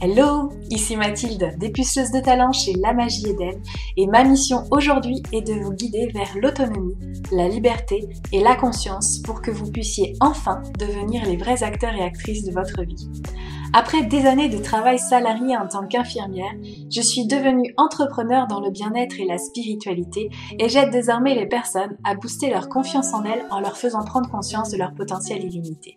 Hello, ici Mathilde, dépuceuse de talent chez La Magie Eden, et ma mission aujourd'hui est de vous guider vers l'autonomie, la liberté et la conscience pour que vous puissiez enfin devenir les vrais acteurs et actrices de votre vie. Après des années de travail salarié en tant qu'infirmière, je suis devenue entrepreneur dans le bien-être et la spiritualité et j'aide désormais les personnes à booster leur confiance en elles en leur faisant prendre conscience de leur potentiel illimité.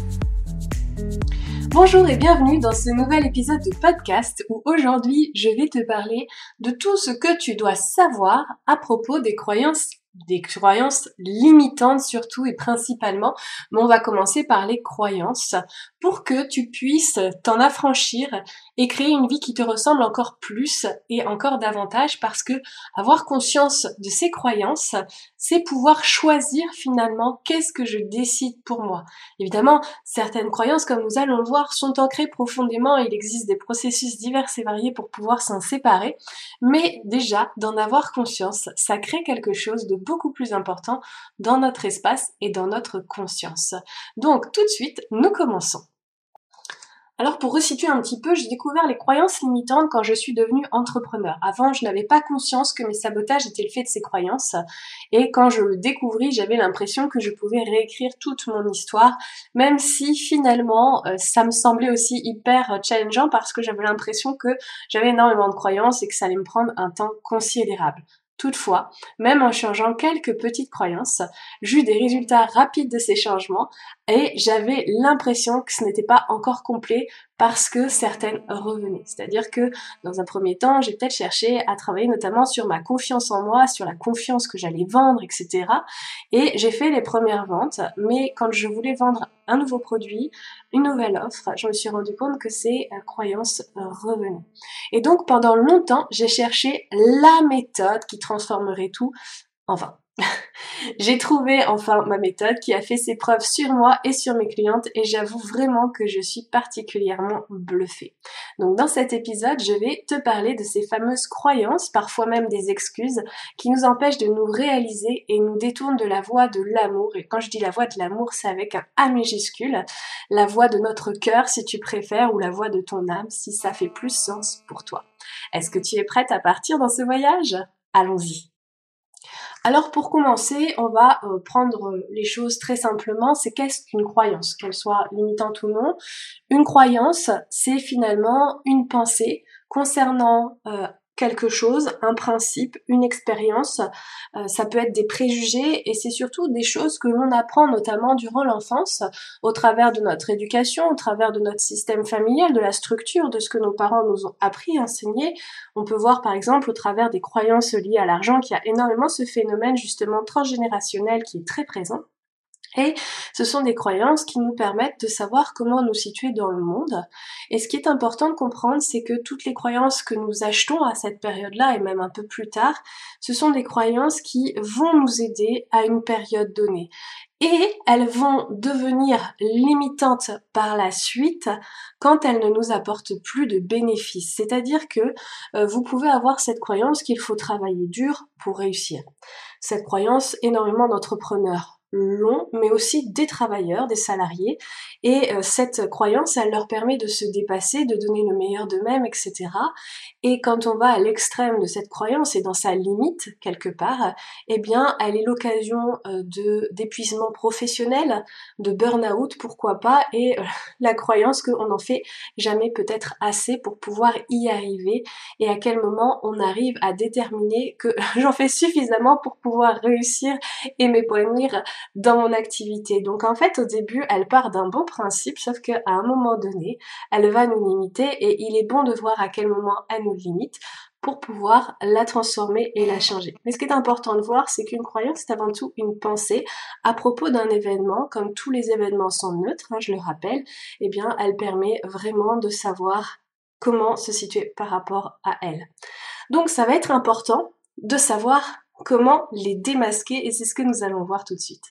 Bonjour et bienvenue dans ce nouvel épisode de podcast où aujourd'hui je vais te parler de tout ce que tu dois savoir à propos des croyances des croyances limitantes surtout et principalement, mais on va commencer par les croyances pour que tu puisses t'en affranchir et créer une vie qui te ressemble encore plus et encore davantage parce que avoir conscience de ces croyances, c'est pouvoir choisir finalement qu'est-ce que je décide pour moi. Évidemment, certaines croyances, comme nous allons le voir, sont ancrées profondément. Et il existe des processus divers et variés pour pouvoir s'en séparer, mais déjà, d'en avoir conscience, ça crée quelque chose de beaucoup plus important dans notre espace et dans notre conscience. Donc, tout de suite, nous commençons. Alors pour resituer un petit peu, j'ai découvert les croyances limitantes quand je suis devenue entrepreneur. Avant, je n'avais pas conscience que mes sabotages étaient le fait de ces croyances. Et quand je le découvris, j'avais l'impression que je pouvais réécrire toute mon histoire, même si finalement, euh, ça me semblait aussi hyper challengeant parce que j'avais l'impression que j'avais énormément de croyances et que ça allait me prendre un temps considérable. Toutefois, même en changeant quelques petites croyances, j'eus des résultats rapides de ces changements et j'avais l'impression que ce n'était pas encore complet parce que certaines revenaient. C'est-à-dire que dans un premier temps, j'ai peut-être cherché à travailler notamment sur ma confiance en moi, sur la confiance que j'allais vendre, etc. Et j'ai fait les premières ventes, mais quand je voulais vendre un nouveau produit, une nouvelle offre, je me suis rendu compte que ces euh, croyances euh, revenaient. Et donc pendant longtemps, j'ai cherché la méthode qui transformerait tout en vain. J'ai trouvé enfin ma méthode qui a fait ses preuves sur moi et sur mes clientes et j'avoue vraiment que je suis particulièrement bluffée. Donc dans cet épisode, je vais te parler de ces fameuses croyances, parfois même des excuses, qui nous empêchent de nous réaliser et nous détournent de la voie de l'amour. Et quand je dis la voie de l'amour, c'est avec un A majuscule, la voie de notre cœur si tu préfères ou la voie de ton âme si ça fait plus sens pour toi. Est-ce que tu es prête à partir dans ce voyage? Allons-y. Alors pour commencer, on va euh, prendre les choses très simplement. C'est qu'est-ce qu'une croyance, qu'elle soit limitante ou non. Une croyance, c'est finalement une pensée concernant euh, quelque chose, un principe, une expérience. Euh, ça peut être des préjugés et c'est surtout des choses que l'on apprend notamment durant l'enfance au travers de notre éducation, au travers de notre système familial, de la structure, de ce que nos parents nous ont appris, enseigné. On peut voir par exemple au travers des croyances liées à l'argent qu'il y a énormément ce phénomène justement transgénérationnel qui est très présent. Et ce sont des croyances qui nous permettent de savoir comment nous situer dans le monde. Et ce qui est important de comprendre, c'est que toutes les croyances que nous achetons à cette période-là et même un peu plus tard, ce sont des croyances qui vont nous aider à une période donnée. Et elles vont devenir limitantes par la suite quand elles ne nous apportent plus de bénéfices. C'est-à-dire que euh, vous pouvez avoir cette croyance qu'il faut travailler dur pour réussir. Cette croyance, énormément d'entrepreneurs long, mais aussi des travailleurs, des salariés. Et euh, cette croyance, elle leur permet de se dépasser, de donner le meilleur d'eux-mêmes, etc. Et quand on va à l'extrême de cette croyance et dans sa limite quelque part, eh bien, elle est l'occasion euh, de d'épuisement professionnel, de burn-out, pourquoi pas, et euh, la croyance qu'on n'en fait jamais peut-être assez pour pouvoir y arriver. Et à quel moment on arrive à déterminer que j'en fais suffisamment pour pouvoir réussir et m'épanouir dans mon activité. Donc en fait, au début, elle part d'un bon principe, sauf qu'à un moment donné, elle va nous limiter et il est bon de voir à quel moment elle nous limite pour pouvoir la transformer et la changer. Mais ce qui est important de voir, c'est qu'une croyance, c'est avant tout une pensée à propos d'un événement, comme tous les événements sont neutres, hein, je le rappelle, eh bien, elle permet vraiment de savoir comment se situer par rapport à elle. Donc, ça va être important de savoir comment les démasquer et c'est ce que nous allons voir tout de suite.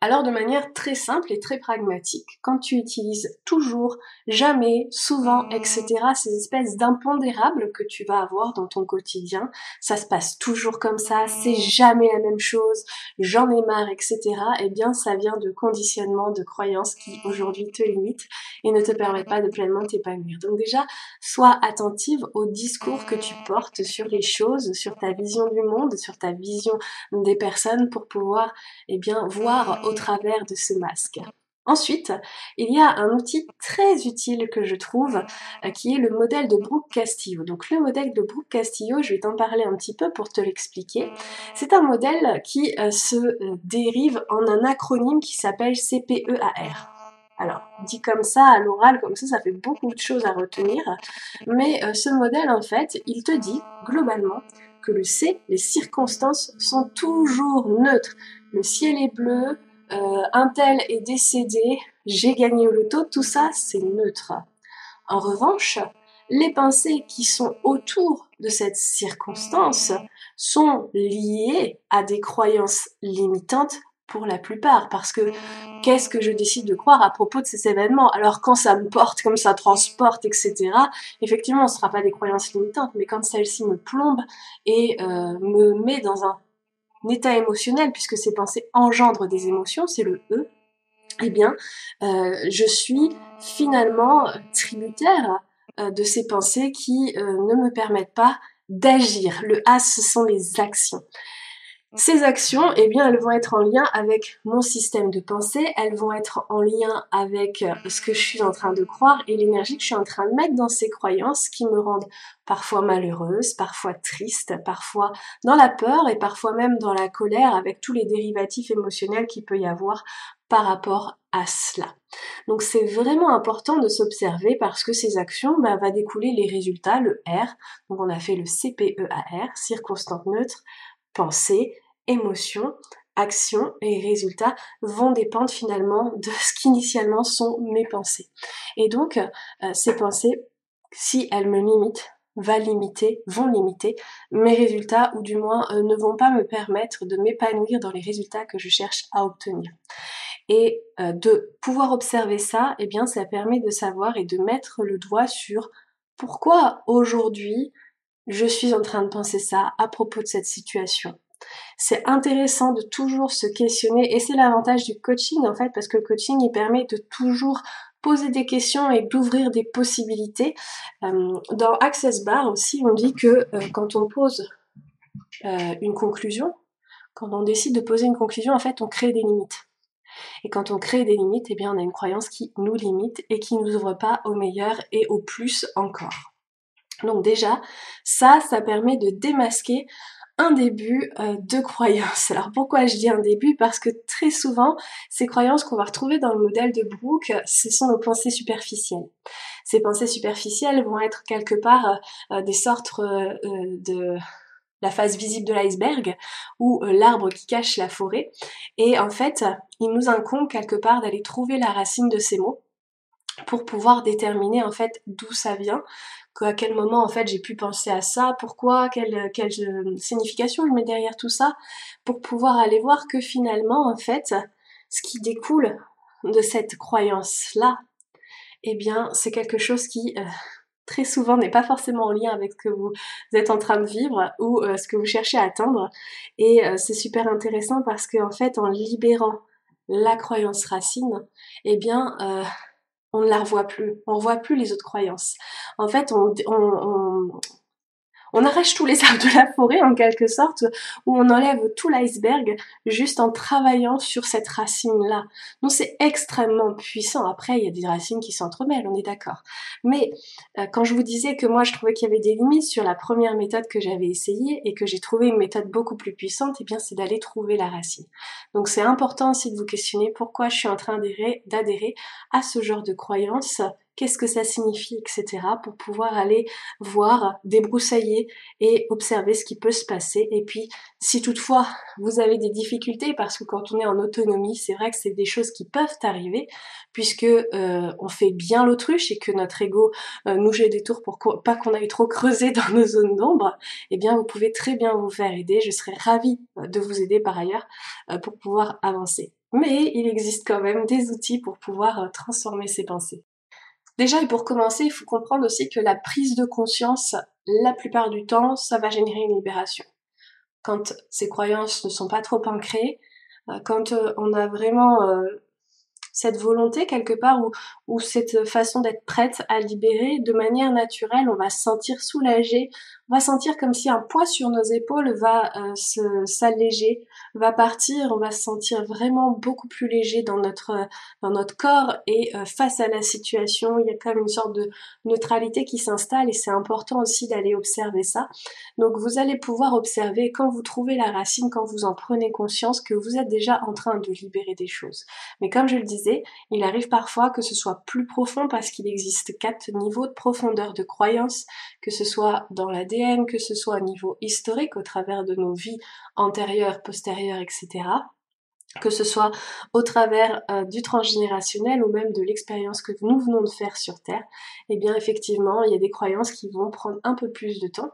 Alors de manière très simple et très pragmatique, quand tu utilises toujours, jamais, souvent, etc., ces espèces d'impondérables que tu vas avoir dans ton quotidien, ça se passe toujours comme ça, c'est jamais la même chose, j'en ai marre, etc., eh bien ça vient de conditionnements, de croyances qui aujourd'hui te limitent et ne te permettent pas de pleinement t'épanouir. Donc déjà, sois attentive au discours que tu portes sur les choses, sur ta vision du monde, sur ta vision des personnes pour pouvoir, eh bien, voir au travers de ce masque. Ensuite, il y a un outil très utile que je trouve, euh, qui est le modèle de Brooke Castillo. Donc le modèle de Brooke Castillo, je vais t'en parler un petit peu pour te l'expliquer. C'est un modèle qui euh, se euh, dérive en un acronyme qui s'appelle CPEAR. Alors, dit comme ça, à l'oral, comme ça, ça fait beaucoup de choses à retenir. Mais ce modèle, en fait, il te dit, globalement, que le C, les circonstances, sont toujours neutres. Le ciel est bleu, euh, un tel est décédé, j'ai gagné au loto, tout ça c'est neutre. En revanche, les pensées qui sont autour de cette circonstance sont liées à des croyances limitantes pour la plupart, parce que qu'est-ce que je décide de croire à propos de ces événements? Alors quand ça me porte, comme ça transporte, etc., effectivement, ce ne sera pas des croyances limitantes, mais quand celle-ci me plombe et euh, me met dans un état émotionnel, puisque ces pensées engendrent des émotions, c'est le E, eh bien, euh, je suis finalement tributaire euh, de ces pensées qui euh, ne me permettent pas d'agir. Le A, ce sont les actions. Ces actions, eh bien, elles vont être en lien avec mon système de pensée, elles vont être en lien avec euh, ce que je suis en train de croire et l'énergie que je suis en train de mettre dans ces croyances qui me rendent parfois malheureuse, parfois triste, parfois dans la peur et parfois même dans la colère avec tous les dérivatifs émotionnels qu'il peut y avoir par rapport à cela. Donc c'est vraiment important de s'observer parce que ces actions bah, va découler les résultats, le R. Donc on a fait le CPEAR, circonstante neutre, pensée, émotion, action et résultats vont dépendre finalement de ce qu'initialement sont mes pensées. Et donc, euh, ces pensées, si elles me limitent, va limiter, vont limiter mes résultats ou du moins euh, ne vont pas me permettre de m'épanouir dans les résultats que je cherche à obtenir. Et euh, de pouvoir observer ça, eh bien ça permet de savoir et de mettre le doigt sur pourquoi aujourd'hui je suis en train de penser ça à propos de cette situation. C'est intéressant de toujours se questionner et c'est l'avantage du coaching en fait parce que le coaching il permet de toujours poser des questions et d'ouvrir des possibilités. Euh, dans Access Bar aussi on dit que euh, quand on pose euh, une conclusion, quand on décide de poser une conclusion en fait on crée des limites. Et quand on crée des limites, eh bien on a une croyance qui nous limite et qui nous ouvre pas au meilleur et au plus encore. Donc déjà, ça, ça permet de démasquer un début euh, de croyances. Alors pourquoi je dis un début? Parce que très souvent, ces croyances qu'on va retrouver dans le modèle de Brooke, ce sont nos pensées superficielles. Ces pensées superficielles vont être quelque part euh, euh, des sortes de la face visible de l'iceberg ou l'arbre qui cache la forêt. Et en fait, il nous incombe quelque part d'aller trouver la racine de ces mots pour pouvoir déterminer en fait d'où ça vient, à quel moment en fait j'ai pu penser à ça, pourquoi, quelle, quelle signification je mets derrière tout ça, pour pouvoir aller voir que finalement en fait ce qui découle de cette croyance-là, eh bien c'est quelque chose qui euh, très souvent n'est pas forcément en lien avec ce que vous êtes en train de vivre ou euh, ce que vous cherchez à atteindre. Et euh, c'est super intéressant parce qu'en fait en libérant la croyance racine, eh bien on ne la revoit plus. On ne revoit plus les autres croyances. En fait, on, on, on arrache tous les arbres de la forêt en quelque sorte, où on enlève tout l'iceberg juste en travaillant sur cette racine-là. Donc c'est extrêmement puissant. Après, il y a des racines qui s'entremêlent, on est d'accord. Mais euh, quand je vous disais que moi je trouvais qu'il y avait des limites sur la première méthode que j'avais essayée et que j'ai trouvé une méthode beaucoup plus puissante, eh bien c'est d'aller trouver la racine. Donc c'est important aussi de vous questionner pourquoi je suis en train d'adhérer à ce genre de croyances qu'est-ce que ça signifie, etc. pour pouvoir aller voir, débroussailler et observer ce qui peut se passer. Et puis, si toutefois vous avez des difficultés, parce que quand on est en autonomie, c'est vrai que c'est des choses qui peuvent arriver, puisque euh, on fait bien l'autruche et que notre ego euh, nous jette des tours pour pas qu'on aille trop creuser dans nos zones d'ombre, eh bien vous pouvez très bien vous faire aider. Je serais ravie euh, de vous aider par ailleurs pour pouvoir avancer. Mais il existe quand même des outils pour pouvoir transformer ces pensées. Déjà, et pour commencer, il faut comprendre aussi que la prise de conscience, la plupart du temps, ça va générer une libération. Quand ces croyances ne sont pas trop ancrées, euh, quand euh, on a vraiment euh, cette volonté quelque part ou, ou cette façon d'être prête à libérer de manière naturelle, on va se sentir soulagé, on va sentir comme si un poids sur nos épaules va euh, s'alléger, va partir, on va se sentir vraiment beaucoup plus léger dans notre dans notre corps et euh, face à la situation, il y a quand même une sorte de neutralité qui s'installe et c'est important aussi d'aller observer ça. Donc vous allez pouvoir observer quand vous trouvez la racine, quand vous en prenez conscience que vous êtes déjà en train de libérer des choses. Mais comme je le disais, il arrive parfois que ce soit plus profond parce qu'il existe quatre niveaux de profondeur de croyance, que ce soit dans la que ce soit au niveau historique, au travers de nos vies antérieures, postérieures, etc., que ce soit au travers euh, du transgénérationnel ou même de l'expérience que nous venons de faire sur Terre, eh bien effectivement, il y a des croyances qui vont prendre un peu plus de temps.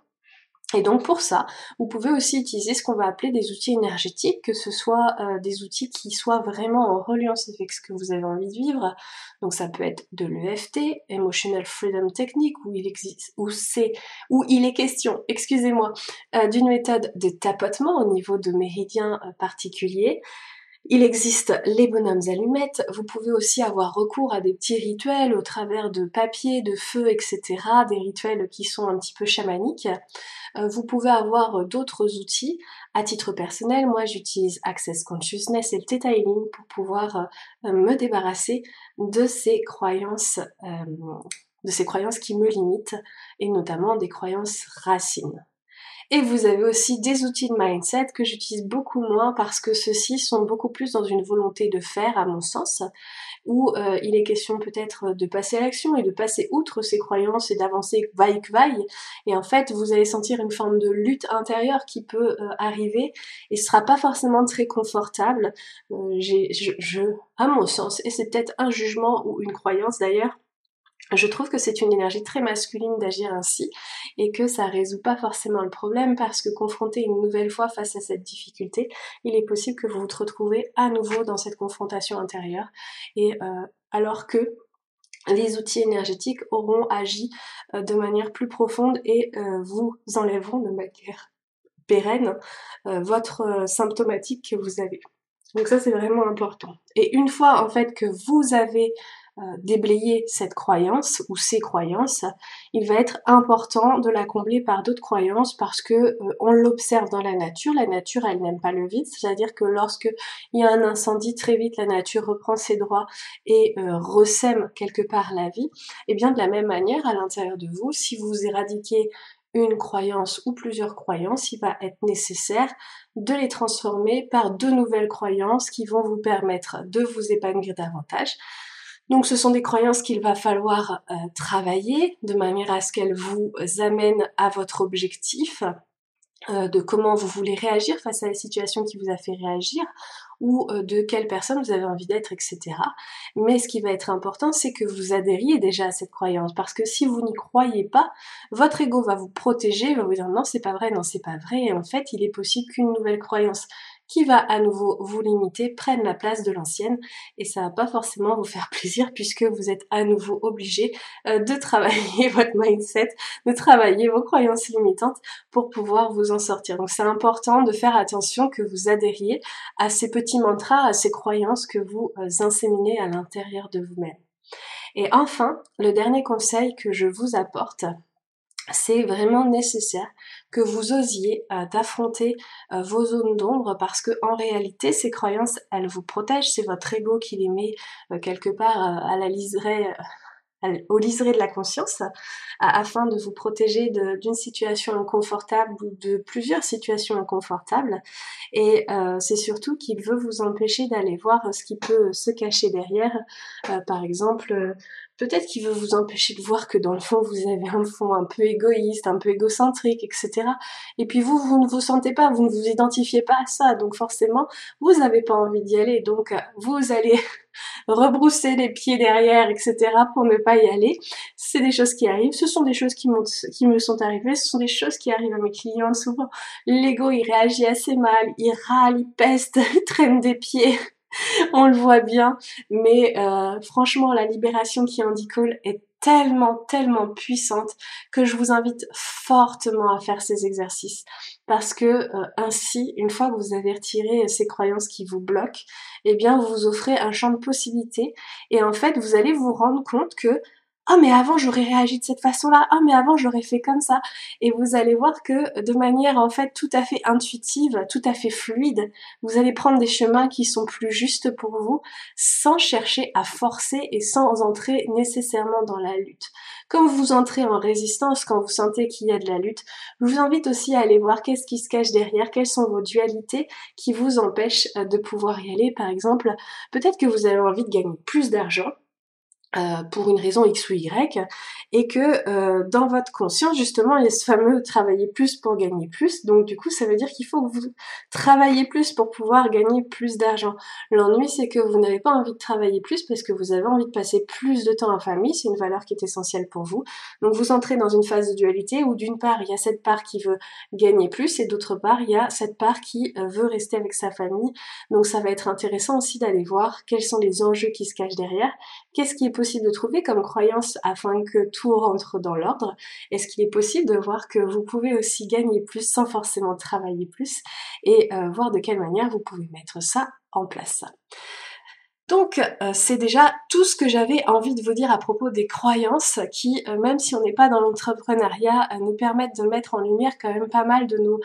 Et donc pour ça, vous pouvez aussi utiliser ce qu'on va appeler des outils énergétiques, que ce soit euh, des outils qui soient vraiment en reliance avec ce que vous avez envie de vivre. Donc ça peut être de l'EFT, Emotional Freedom Technique, où il existe, où c'est, où il est question, excusez-moi, euh, d'une méthode de tapotement au niveau de méridiens euh, particuliers. Il existe les bonhommes allumettes, vous pouvez aussi avoir recours à des petits rituels au travers de papier, de feu, etc., des rituels qui sont un petit peu chamaniques. Euh, vous pouvez avoir d'autres outils. À titre personnel, moi j'utilise Access Consciousness et le Theta pour pouvoir euh, me débarrasser de ces croyances, euh, de ces croyances qui me limitent et notamment des croyances racines. Et vous avez aussi des outils de mindset que j'utilise beaucoup moins parce que ceux-ci sont beaucoup plus dans une volonté de faire, à mon sens, où euh, il est question peut-être de passer à l'action et de passer outre ces croyances et d'avancer vaille que vaille. Et en fait, vous allez sentir une forme de lutte intérieure qui peut euh, arriver et ce sera pas forcément très confortable. Euh, je, je, à mon sens, et c'est peut-être un jugement ou une croyance d'ailleurs, je trouve que c'est une énergie très masculine d'agir ainsi et que ça résout pas forcément le problème parce que confronté une nouvelle fois face à cette difficulté, il est possible que vous vous retrouvez à nouveau dans cette confrontation intérieure et euh, alors que les outils énergétiques auront agi euh, de manière plus profonde et euh, vous enlèveront de manière pérenne votre symptomatique que vous avez. Donc ça c'est vraiment important. Et une fois en fait que vous avez déblayer cette croyance ou ces croyances, il va être important de la combler par d'autres croyances parce que euh, on l'observe dans la nature. La nature, elle n'aime pas le vide, c'est-à-dire que lorsque il y a un incendie, très vite la nature reprend ses droits et euh, ressème quelque part la vie. Et bien de la même manière, à l'intérieur de vous, si vous éradiquez une croyance ou plusieurs croyances, il va être nécessaire de les transformer par de nouvelles croyances qui vont vous permettre de vous épanouir davantage. Donc ce sont des croyances qu'il va falloir euh, travailler de manière à ce qu'elles vous amènent à votre objectif, euh, de comment vous voulez réagir face à la situation qui vous a fait réagir, ou euh, de quelle personne vous avez envie d'être, etc. Mais ce qui va être important, c'est que vous adhériez déjà à cette croyance, parce que si vous n'y croyez pas, votre ego va vous protéger, va vous dire non c'est pas vrai, non c'est pas vrai, et en fait il est possible qu'une nouvelle croyance qui va à nouveau vous limiter prenne la place de l'ancienne et ça va pas forcément vous faire plaisir puisque vous êtes à nouveau obligé euh, de travailler votre mindset, de travailler vos croyances limitantes pour pouvoir vous en sortir. Donc c'est important de faire attention que vous adhériez à ces petits mantras, à ces croyances que vous euh, inséminez à l'intérieur de vous-même. Et enfin, le dernier conseil que je vous apporte, c'est vraiment nécessaire que vous osiez euh, d'affronter euh, vos zones d'ombre parce que en réalité ces croyances elles vous protègent. C'est votre ego qui les met euh, quelque part à la liserée au liseré de la conscience afin de vous protéger d'une situation inconfortable ou de plusieurs situations inconfortables. Et c'est surtout qu'il veut vous empêcher d'aller voir ce qui peut se cacher derrière. Par exemple peut-être qu'il veut vous empêcher de voir que dans le fond vous avez un fond un peu égoïste, un peu égocentrique, etc. Et puis vous, vous ne vous sentez pas, vous ne vous identifiez pas à ça, donc forcément vous n'avez pas envie d'y aller, donc vous allez rebrousser les pieds derrière, etc. pour ne pas y aller. C'est des choses qui arrivent, ce sont des choses qui, qui me sont arrivées, ce sont des choses qui arrivent à mes clients souvent. L'ego il réagit assez mal, il râle, il peste, il traîne des pieds. on le voit bien, mais euh, franchement, la libération qui en découle est tellement, tellement puissante que je vous invite fortement à faire ces exercices. Parce que euh, ainsi, une fois que vous avez retiré ces croyances qui vous bloquent, eh bien, vous vous offrez un champ de possibilités. Et en fait, vous allez vous rendre compte que ah mais avant j'aurais réagi de cette façon-là, ah mais avant j'aurais fait comme ça. Et vous allez voir que de manière en fait tout à fait intuitive, tout à fait fluide, vous allez prendre des chemins qui sont plus justes pour vous sans chercher à forcer et sans entrer nécessairement dans la lutte. Quand vous entrez en résistance, quand vous sentez qu'il y a de la lutte, je vous invite aussi à aller voir qu'est-ce qui se cache derrière, quelles sont vos dualités qui vous empêchent euh, de pouvoir y aller. Par exemple, peut-être que vous avez envie de gagner plus d'argent euh, pour une raison X ou Y, et que euh, dans votre conscience, justement, il y a ce fameux travailler plus pour gagner plus. Donc du coup, ça veut dire qu'il faut que vous travaillez plus pour pouvoir gagner plus d'argent. L'ennui, c'est que vous n'avez pas envie de travailler plus parce que vous avez envie de passer plus de temps en famille. C'est une valeur qui est essentielle pour vous. Donc vous entrez dans une phase de dualité où d'une part, il y a cette part qui veut gagner plus et d'autre part, il y a cette part qui euh, veut rester avec sa famille. Donc ça va être intéressant aussi d'aller voir quels sont les enjeux qui se cachent derrière. Qu'est-ce qui est possible de trouver comme croyance afin que tout rentre dans l'ordre? Est-ce qu'il est possible de voir que vous pouvez aussi gagner plus sans forcément travailler plus? Et euh, voir de quelle manière vous pouvez mettre ça en place? Donc euh, c'est déjà tout ce que j'avais envie de vous dire à propos des croyances qui, euh, même si on n'est pas dans l'entrepreneuriat, nous permettent de mettre en lumière quand même pas mal de nos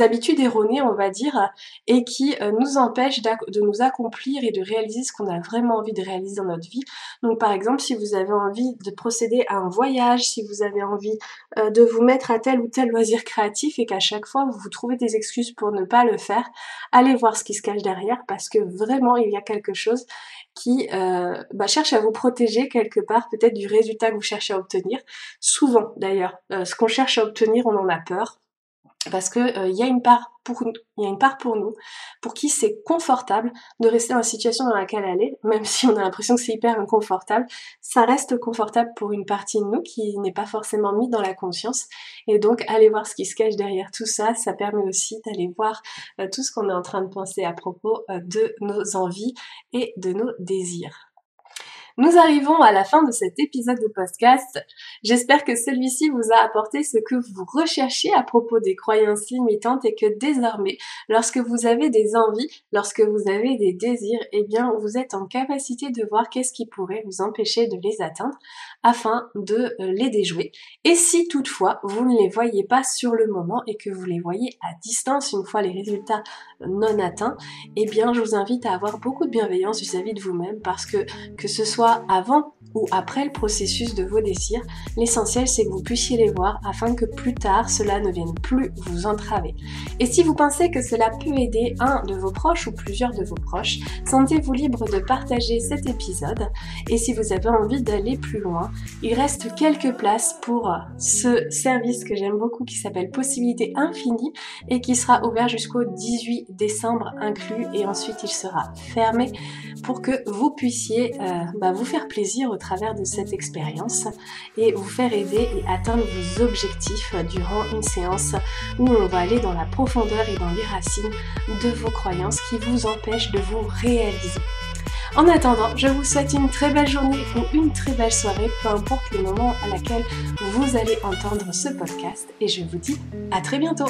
habitudes erronées, on va dire, et qui euh, nous empêchent de nous accomplir et de réaliser ce qu'on a vraiment envie de réaliser dans notre vie. Donc par exemple, si vous avez envie de procéder à un voyage, si vous avez envie euh, de vous mettre à tel ou tel loisir créatif et qu'à chaque fois vous vous trouvez des excuses pour ne pas le faire, allez voir ce qui se cache derrière parce que vraiment il y a quelque chose qui euh, bah, cherche à vous protéger quelque part peut-être du résultat que vous cherchez à obtenir. Souvent d'ailleurs, ce qu'on cherche à obtenir, on en a peur parce que il euh, y a une part pour il y a une part pour nous pour qui c'est confortable de rester dans la situation dans laquelle elle est même si on a l'impression que c'est hyper inconfortable. Ça reste confortable pour une partie de nous qui n'est pas forcément mise dans la conscience. Et donc aller voir ce qui se cache derrière tout ça ça permet aussi d'aller voir euh, tout ce qu'on est en train de penser à propos euh, de nos envies et de nos désirs nous arrivons à la fin de cet épisode de podcast. J'espère que celui-ci vous a apporté ce que vous recherchez à propos des croyances limitantes et que désormais, lorsque vous avez des envies, lorsque vous avez des désirs, eh bien, vous êtes en capacité de voir qu'est-ce qui pourrait vous empêcher de les atteindre afin de euh, les déjouer. Et si toutefois, vous ne les voyez pas sur le moment et que vous les voyez à distance une fois les résultats non atteints, eh bien, je vous invite à avoir beaucoup de bienveillance vis-à-vis -vis de vous-même parce que que ce avant ou après le processus de vos désirs, l'essentiel c'est que vous puissiez les voir afin que plus tard cela ne vienne plus vous entraver. Et si vous pensez que cela peut aider un de vos proches ou plusieurs de vos proches, sentez-vous libre de partager cet épisode et si vous avez envie d'aller plus loin, il reste quelques places pour ce service que j'aime beaucoup qui s'appelle Possibilité Infinie et qui sera ouvert jusqu'au 18 décembre inclus et ensuite il sera fermé pour que vous puissiez euh, bah, vous faire plaisir au travers de cette expérience et vous faire aider et atteindre vos objectifs durant une séance où on va aller dans la profondeur et dans les racines de vos croyances qui vous empêchent de vous réaliser. En attendant, je vous souhaite une très belle journée ou une très belle soirée, peu importe le moment à laquelle vous allez entendre ce podcast et je vous dis à très bientôt